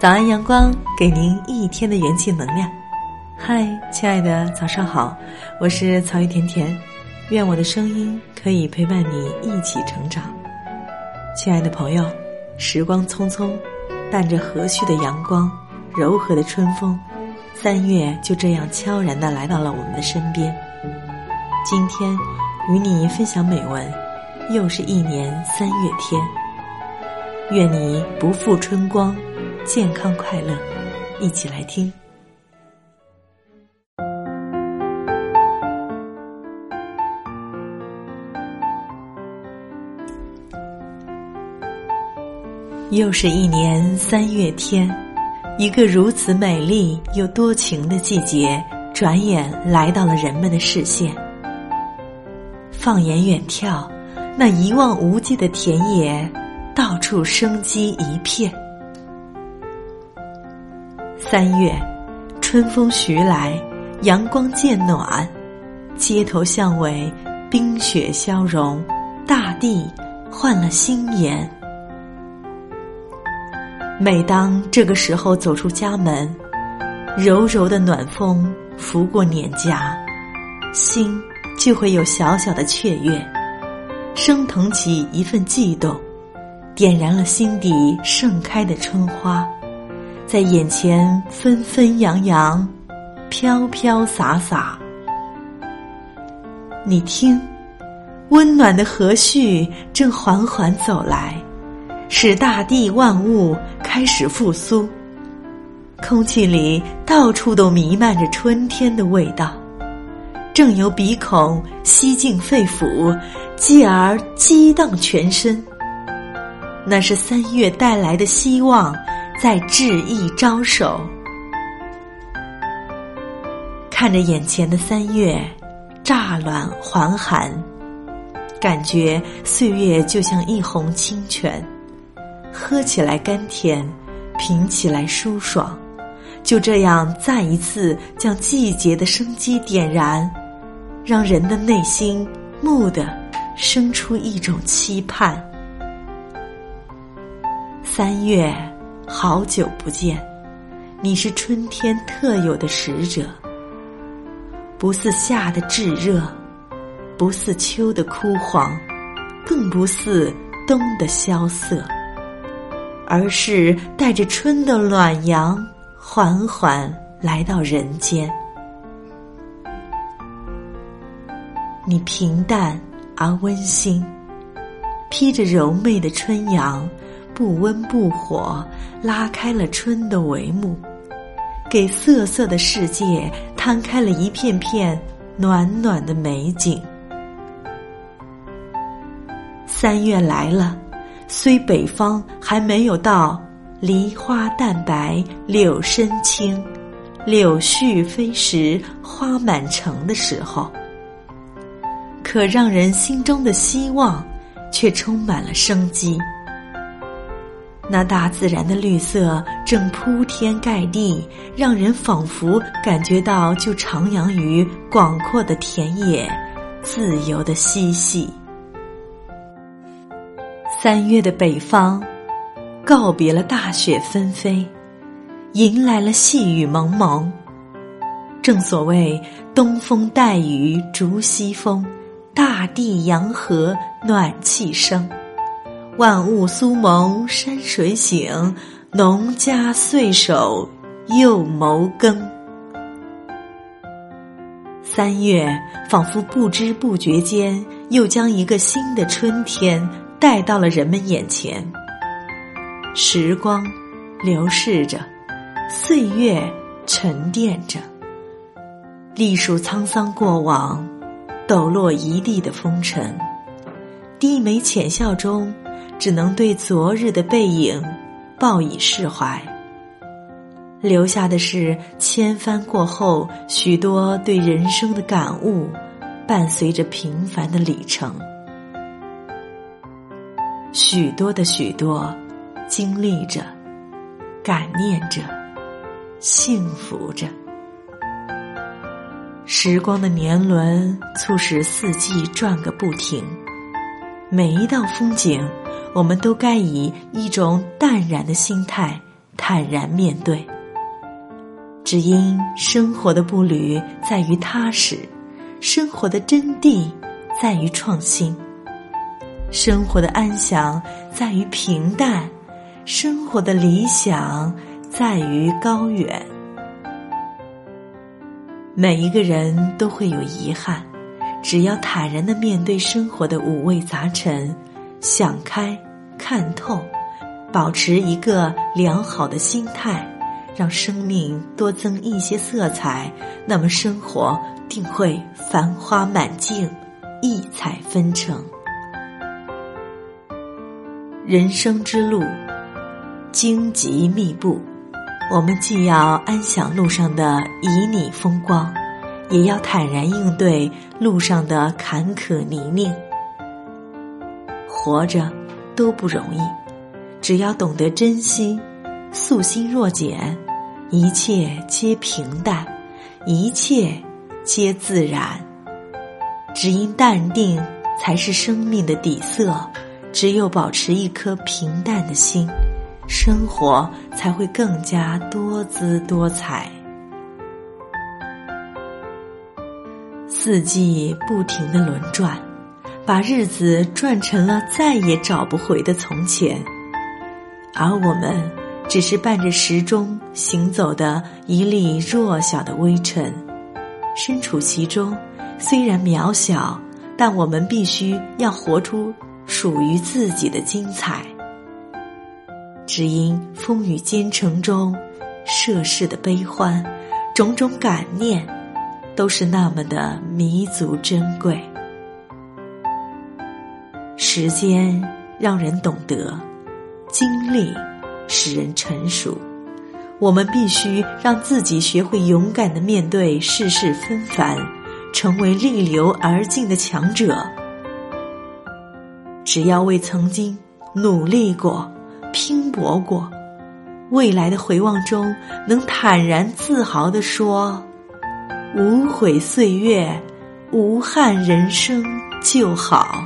早安，阳光，给您一天的元气能量。嗨，亲爱的，早上好，我是曹玉甜甜，愿我的声音可以陪伴你一起成长。亲爱的朋友，时光匆匆，伴着和煦的阳光、柔和的春风，三月就这样悄然的来到了我们的身边。今天与你分享美文，又是一年三月天。愿你不负春光，健康快乐，一起来听。又是一年三月天，一个如此美丽又多情的季节，转眼来到了人们的视线。放眼远眺，那一望无际的田野，到处生机一片。三月，春风徐来，阳光渐暖，街头巷尾冰雪消融，大地换了新颜。每当这个时候走出家门，柔柔的暖风拂过脸颊，心就会有小小的雀跃，升腾起一份悸动，点燃了心底盛开的春花，在眼前纷纷扬扬，飘飘洒洒。你听，温暖的和煦正缓缓走来。使大地万物开始复苏，空气里到处都弥漫着春天的味道，正由鼻孔吸进肺腑，继而激荡全身。那是三月带来的希望，在致意招手。看着眼前的三月，乍暖还寒，感觉岁月就像一泓清泉。喝起来甘甜，品起来舒爽，就这样再一次将季节的生机点燃，让人的内心蓦地生出一种期盼。三月，好久不见，你是春天特有的使者，不似夏的炙热，不似秋的枯黄，更不似冬的萧瑟。而是带着春的暖阳，缓缓来到人间。你平淡而温馨，披着柔媚的春阳，不温不火，拉开了春的帷幕，给瑟瑟的世界摊开了一片片暖暖的美景。三月来了。虽北方还没有到梨花淡白柳深青，柳絮飞时花满城的时候，可让人心中的希望却充满了生机。那大自然的绿色正铺天盖地，让人仿佛感觉到就徜徉于广阔的田野，自由的嬉戏。三月的北方，告别了大雪纷飞，迎来了细雨蒙蒙。正所谓东风带雨逐西风，大地阳和暖气生，万物苏蒙山水醒，农家岁首又谋耕。三月仿佛不知不觉间，又将一个新的春天。带到了人们眼前，时光流逝着，岁月沉淀着，历数沧桑过往，抖落一地的风尘，低眉浅笑中，只能对昨日的背影报以释怀，留下的是千帆过后许多对人生的感悟，伴随着平凡的里程。许多的许多，经历着，感念着，幸福着。时光的年轮促使四季转个不停，每一道风景，我们都该以一种淡然的心态坦然面对。只因生活的步履在于踏实，生活的真谛在于创新，生活的安详在于平淡，生活的理想在于高远。每一个人都会有遗憾，只要坦然的面对生活的五味杂陈，想开看透，保持一个良好的心态，让生命多增一些色彩，那么生活定会繁花满径，异彩纷呈。人生之路荆棘密布。我们既要安享路上的旖旎风光，也要坦然应对路上的坎坷泥泞。活着都不容易，只要懂得珍惜，素心若简，一切皆平淡，一切皆自然。只因淡定才是生命的底色，只有保持一颗平淡的心。生活才会更加多姿多彩。四季不停的轮转，把日子转成了再也找不回的从前，而我们只是伴着时钟行走的一粒弱小的微尘，身处其中，虽然渺小，但我们必须要活出属于自己的精彩。只因风雨兼程中，涉世的悲欢，种种感念，都是那么的弥足珍贵。时间让人懂得，经历使人成熟。我们必须让自己学会勇敢的面对世事纷繁，成为逆流而进的强者。只要为曾经努力过。拼搏过，未来的回望中，能坦然自豪地说：“无悔岁月，无憾人生就好。”